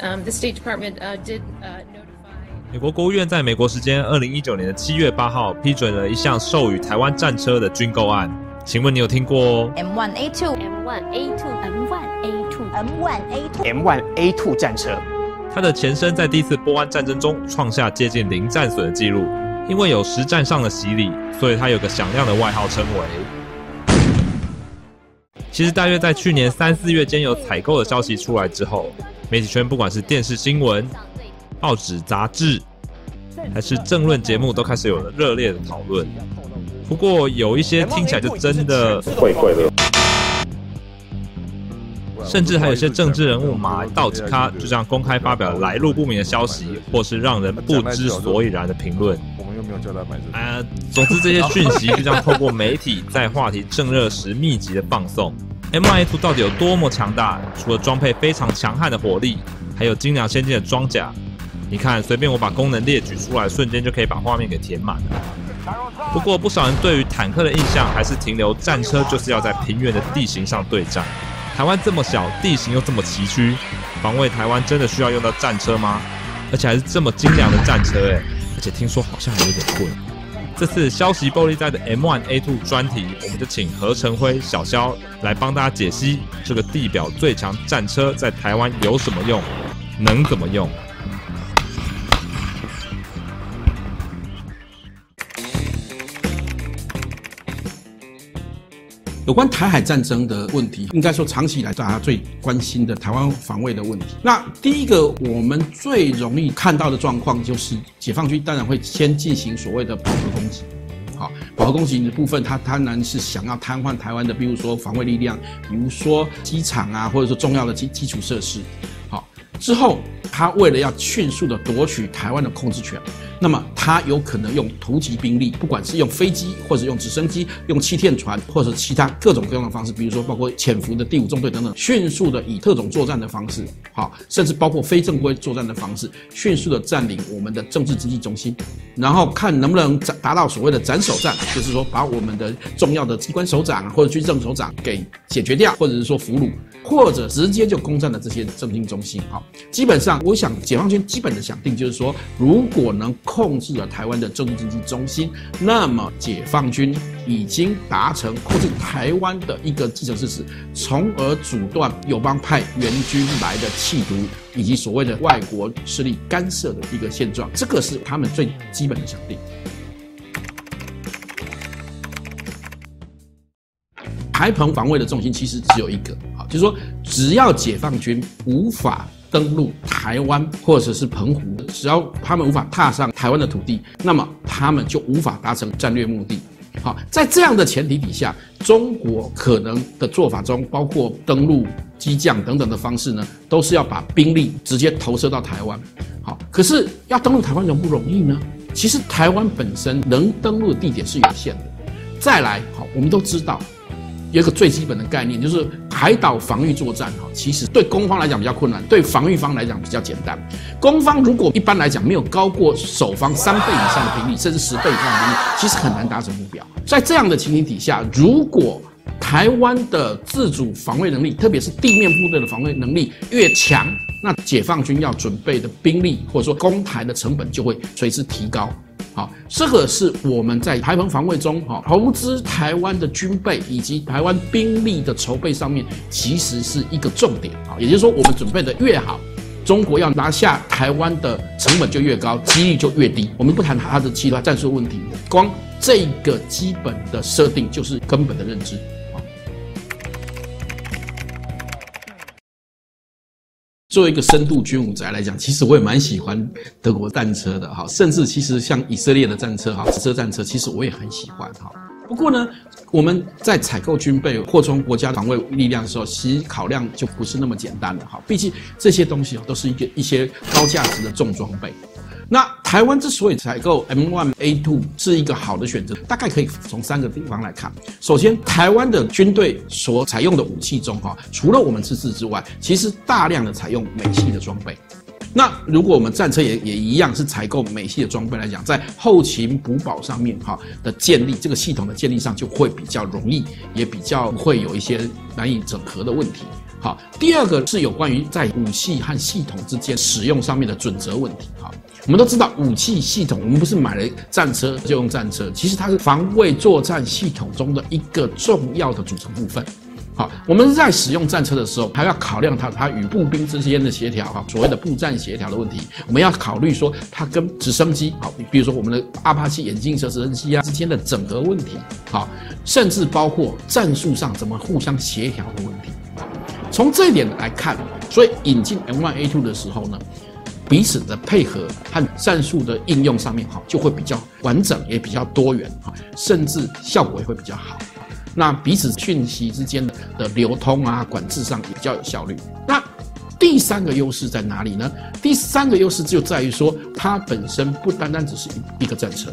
Um, the State Department uh, did uh, notify. 美国国务院在美国时间二零一九年的七月八号批准了一项授予台湾战车的军购案，请问你有听过？M1A2、M1A2、M1A2、M1A2、M1A2 战车。它的前身在第一次波湾战争中创下接近零战损的记录，因为有实战上的洗礼，所以它有个响亮的外号称为。其实大约在去年三四月间有采购的消息出来之后。媒体圈不管是电视新闻、报纸、杂志，还是政论节目，都开始有了热烈的讨论。不过有一些听起来就真的怪怪的，甚至还有些政治人物马道吉卡就这样公开发表了来路不明的消息，或是让人不知所以然的评论。我们又没有叫他买啊，总之这些讯息就这样透过媒体在话题正热时密集的放送。M1A2 到底有多么强大？除了装配非常强悍的火力，还有精良先进的装甲。你看，随便我把功能列举出来，瞬间就可以把画面给填满。不过，不少人对于坦克的印象还是停留战车就是要在平原的地形上对战。台湾这么小，地形又这么崎岖，防卫台湾真的需要用到战车吗？而且还是这么精良的战车诶，而且听说好像还有点贵。这次消息暴力在的 M1A2 专题，我们就请何成辉小肖来帮大家解析这个地表最强战车在台湾有什么用，能怎么用。有关台海战争的问题，应该说长期以来大家最关心的台湾防卫的问题。那第一个我们最容易看到的状况，就是解放军当然会先进行所谓的饱和攻击。好，饱和攻击的部分，它当然是想要瘫痪台湾的，比如说防卫力量，比如说机场啊，或者说重要的基基础设施。之后他为了要迅速的夺取台湾的控制权。那么，他有可能用突击兵力，不管是用飞机，或者用直升机，用气垫船，或者其他各种各样的方式，比如说包括潜伏的第五纵队等等，迅速的以特种作战的方式，好，甚至包括非正规作战的方式，迅速的占领我们的政治经济中心，然后看能不能达达到所谓的斩首战，就是说把我们的重要的机关首长或者军政首长给解决掉，或者是说俘虏，或者直接就攻占了这些政经中心。好，基本上我想解放军基本的想定就是说，如果能控制了台湾的政治经济中心，那么解放军已经达成控制台湾的一个既成事实，从而阻断友邦派援军来的企图，以及所谓的外国势力干涉的一个现状。这个是他们最基本的想定。台澎防卫的重心其实只有一个，啊，就是说，只要解放军无法。登陆台湾或者是澎湖，只要他们无法踏上台湾的土地，那么他们就无法达成战略目的。好，在这样的前提底下，中国可能的做法中，包括登陆、机降等等的方式呢，都是要把兵力直接投射到台湾。好，可是要登陆台湾容不容易呢？其实台湾本身能登陆的地点是有限的。再来，好，我们都知道。有一个最基本的概念，就是海岛防御作战哈，其实对攻方来讲比较困难，对防御方来讲比较简单。攻方如果一般来讲没有高过守方三倍以上的兵力，甚至十倍以上的兵力，其实很难达成目标。在这样的情形底下，如果台湾的自主防卫能力，特别是地面部队的防卫能力越强，那解放军要准备的兵力或者说攻台的成本就会随之提高。好，这个是我们在台澎防卫中，哈，投资台湾的军备以及台湾兵力的筹备上面，其实是一个重点。啊，也就是说，我们准备的越好，中国要拿下台湾的成本就越高，几率就越低。我们不谈它的其他战术问题，光这个基本的设定就是根本的认知。作为一个深度军武宅来讲，其实我也蛮喜欢德国战车的哈，甚至其实像以色列的战车哈，直车战车，其实我也很喜欢哈。不过呢，我们在采购军备、扩充国家防卫力量的时候，其实考量就不是那么简单了哈。毕竟这些东西都是一个一些高价值的重装备。那台湾之所以采购 M1A2 是一个好的选择，大概可以从三个地方来看。首先，台湾的军队所采用的武器中，哈，除了我们自制之外，其实大量的采用美系的装备。那如果我们战车也也一样是采购美系的装备来讲，在后勤补保上面，哈的建立这个系统的建立上就会比较容易，也比较会有一些难以整合的问题。好，第二个是有关于在武器和系统之间使用上面的准则问题。好，我们都知道武器系统，我们不是买了战车就用战车，其实它是防卫作战系统中的一个重要的组成部分。好，我们在使用战车的时候，还要考量它它与步兵之间的协调，哈，所谓的步战协调的问题。我们要考虑说它跟直升机，好，比如说我们的阿帕奇眼镜蛇直升机啊之间的整合问题，好，甚至包括战术上怎么互相协调的问题。从这一点来看，所以引进 M1A2 的时候呢，彼此的配合和战术的应用上面，哈，就会比较完整，也比较多元，哈，甚至效果也会比较好。那彼此讯息之间的流通啊，管制上也比较有效率。那第三个优势在哪里呢？第三个优势就在于说，它本身不单单只是一一个战车，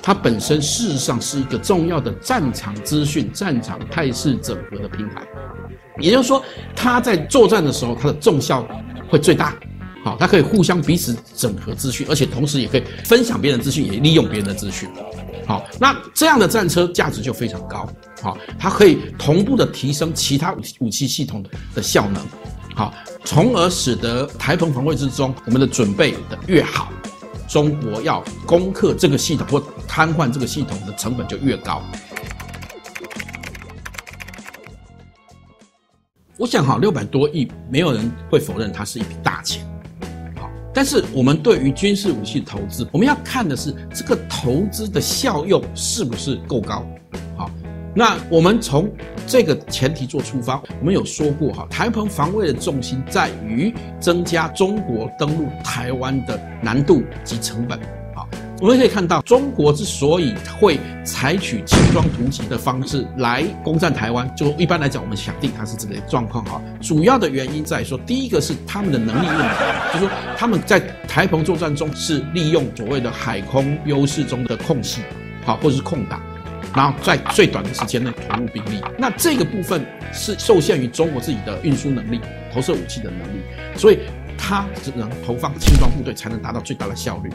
它本身事实上是一个重要的战场资讯、战场态势整合的平台。也就是说，它在作战的时候，它的重效会最大。好，它可以互相彼此整合资讯，而且同时也可以分享别人的资讯，也利用别人的资讯。好，那这样的战车价值就非常高。好，它可以同步的提升其他武武器系统的效能。好，从而使得台澎防卫之中，我们的准备的越好，中国要攻克这个系统或瘫痪这个系统的成本就越高。我想，哈，六百多亿，没有人会否认它是一笔大钱。但是我们对于军事武器投资，我们要看的是这个投资的效用是不是够高。好，那我们从这个前提做出发，我们有说过哈，台澎防卫的重心在于增加中国登陆台湾的难度及成本。我们可以看到，中国之所以会采取轻装突击的方式来攻占台湾，就一般来讲，我们想定它是这个状况哈。主要的原因在于说，第一个是他们的能力问题，就是说他们在台澎作战中是利用所谓的海空优势中的空隙，好或者是空档，然后在最短的时间内投入兵力。那这个部分是受限于中国自己的运输能力、投射武器的能力，所以它只能投放轻装部队才能达到最大的效率。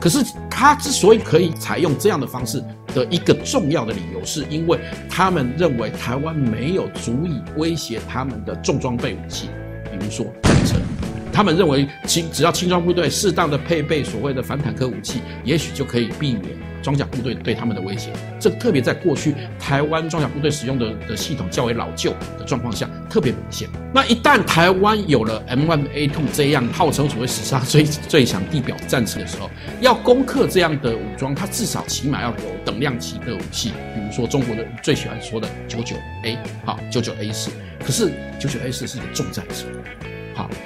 可是，他之所以可以采用这样的方式的一个重要的理由，是因为他们认为台湾没有足以威胁他们的重装备武器，比如说战车。他们认为轻只要轻装部队适当的配备所谓的反坦克武器，也许就可以避免。装甲部队对他们的威胁，这特别在过去台湾装甲部队使用的的系统较为老旧的状况下特别明显。那一旦台湾有了 M1A2 这样号称所谓史上最最强地表战车的时候，要攻克这样的武装，它至少起码要有等量级的武器，比如说中国的最喜欢说的 99A，好，99A 四，可是 99A 四是一个重战车。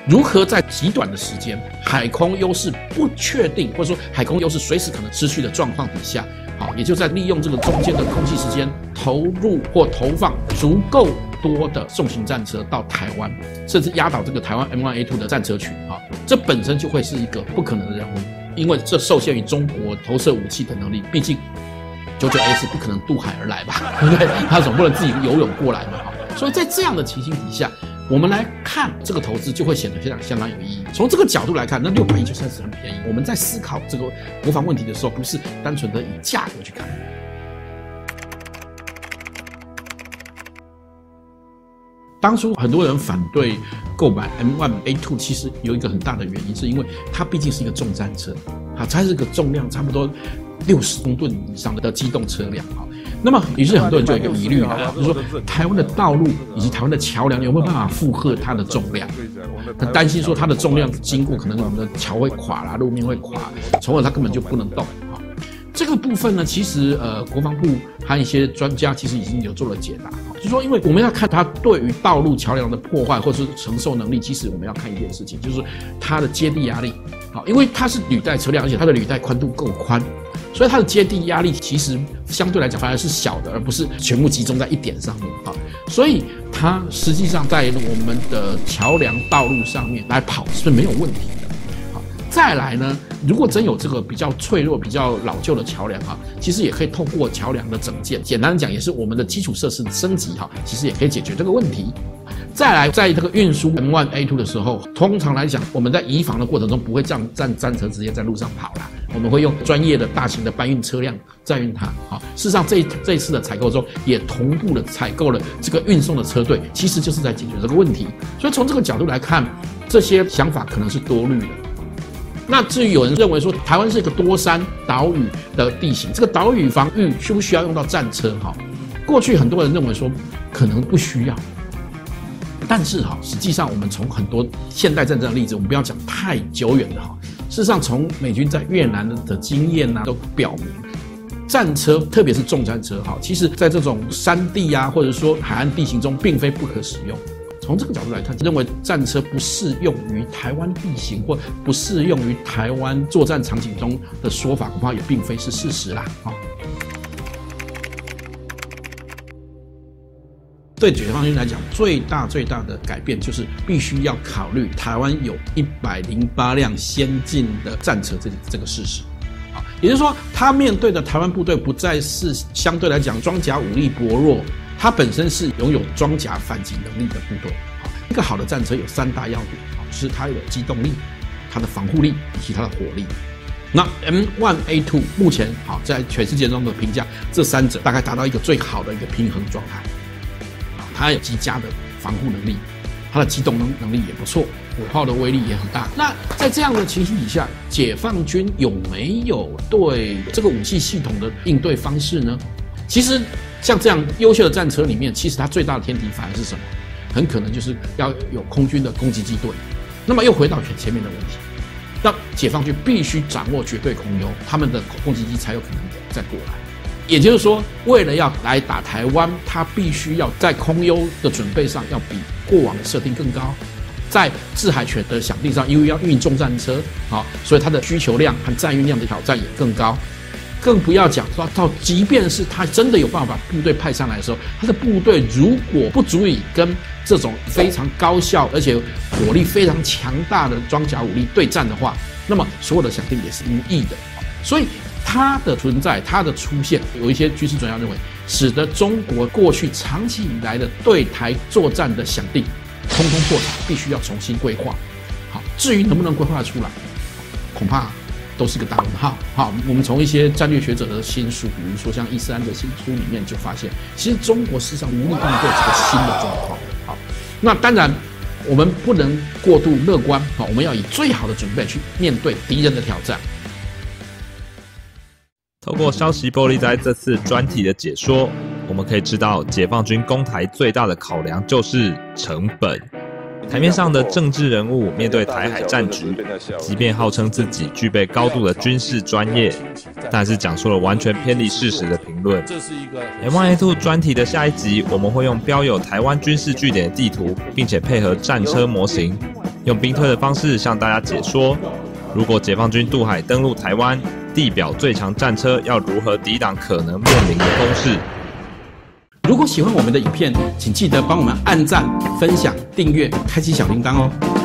如何在极短的时间，海空优势不确定，或者说海空优势随时可能失去的状况底下，好，也就在利用这个中间的空隙时间，投入或投放足够多的重型战车到台湾，甚至压倒这个台湾 M1A2 的战车群，啊，这本身就会是一个不可能的任务，因为这受限于中国投射武器的能力，毕竟 99A 是不可能渡海而来吧，对不对？他总不能自己游泳过来嘛，所以在这样的情形底下。我们来看这个投资就会显得非常相当有意义。从这个角度来看，那六百亿就算是很便宜。我们在思考这个国防问题的时候，不是单纯的以价格去看。当初很多人反对购买 M1A2，其实有一个很大的原因，是因为它毕竟是一个重战车，啊，它是个重量差不多六十公吨以上的机动车辆，啊。那么，于是很多人就有一个疑虑啊，就是说台湾的道路以及台湾的桥梁有没有办法负荷它的重量？很担心说它的重量经过，可能我们的桥会垮啦，路面会垮，从而它根本就不能动啊。这个部分呢，其实呃，国防部和一些专家其实已经有做了解答，就是说，因为我们要看它对于道路桥梁的破坏或是承受能力，其实我们要看一件事情，就是它的接地压力好，因为它是履带车辆，而且它的履带宽度够宽。所以它的接地压力其实相对来讲反而是小的，而不是全部集中在一点上面啊。所以它实际上在我们的桥梁道路上面来跑是没有问题的。好，再来呢，如果真有这个比较脆弱、比较老旧的桥梁哈，其实也可以透过桥梁的整建，简单讲也是我们的基础设施的升级哈，其实也可以解决这个问题。再来，在这个运输 M1A2 的时候，通常来讲，我们在移防的过程中不会这样战战车直接在路上跑啦，我们会用专业的大型的搬运车辆载运它。好，事实上这这次的采购中也同步的采购了这个运送的车队，其实就是在解决这个问题。所以从这个角度来看，这些想法可能是多虑的。那至于有人认为说台湾是一个多山岛屿的地形，这个岛屿防御需不需要用到战车？哈，过去很多人认为说可能不需要。但是哈，实际上我们从很多现代战争的例子，我们不要讲太久远的哈。事实上，从美军在越南的经验呢，都表明，战车特别是重战车哈，其实在这种山地呀，或者说海岸地形中，并非不可使用。从这个角度来看，认为战车不适用于台湾地形或不适用于台湾作战场景中的说法，恐怕也并非是事实啦啊。对解放军来讲，最大最大的改变就是必须要考虑台湾有一百零八辆先进的战车这这个事实，啊，也就是说，他面对的台湾部队不再是相对来讲装甲武力薄弱，它本身是拥有装甲反击能力的部队。啊，一个好的战车有三大要点，啊，是它有机动力、它的防护力以及它的火力。那 M1A2 目前好在全世界中的评价，这三者大概达到一个最好的一个平衡状态。它有极佳的防护能力，它的机动能能力也不错，火炮的威力也很大。那在这样的情形底下，解放军有没有对这个武器系统的应对方式呢？其实像这样优秀的战车里面，其实它最大的天敌反而是什么？很可能就是要有空军的攻击机队。那么又回到前前面的问题，那解放军必须掌握绝对空优，他们的攻击机才有可能再过来。也就是说，为了要来打台湾，他必须要在空优的准备上要比过往的设定更高，在制海权的想定上，因为要运重战车，好，所以它的需求量和载运量的挑战也更高。更不要讲说到，即便是他真的有办法把部队派上来的时候，他的部队如果不足以跟这种非常高效而且火力非常强大的装甲武力对战的话，那么所有的想定也是无益的。所以。它的存在，它的出现，有一些军事专家认为，使得中国过去长期以来的对台作战的想定，通通破产，必须要重新规划。好，至于能不能规划出来，恐怕都是个大问号。好，我们从一些战略学者的新书，比如说像伊斯安的新书里面，就发现，其实中国事实上无力应对这个新的状况。好，那当然我们不能过度乐观。好，我们要以最好的准备去面对敌人的挑战。透过消息玻璃在这次专题的解说，我们可以知道，解放军攻台最大的考量就是成本。台面上的政治人物面对台海战局，即便号称自己具备高度的军事专业，但是讲述了完全偏离事实的评论。M1A2 专题的下一集，我们会用标有台湾军事据点的地图，并且配合战车模型，用兵推的方式向大家解说，如果解放军渡海登陆台湾。地表最强战车要如何抵挡可能面临的攻势？如果喜欢我们的影片，请记得帮我们按赞、分享、订阅、开启小铃铛哦。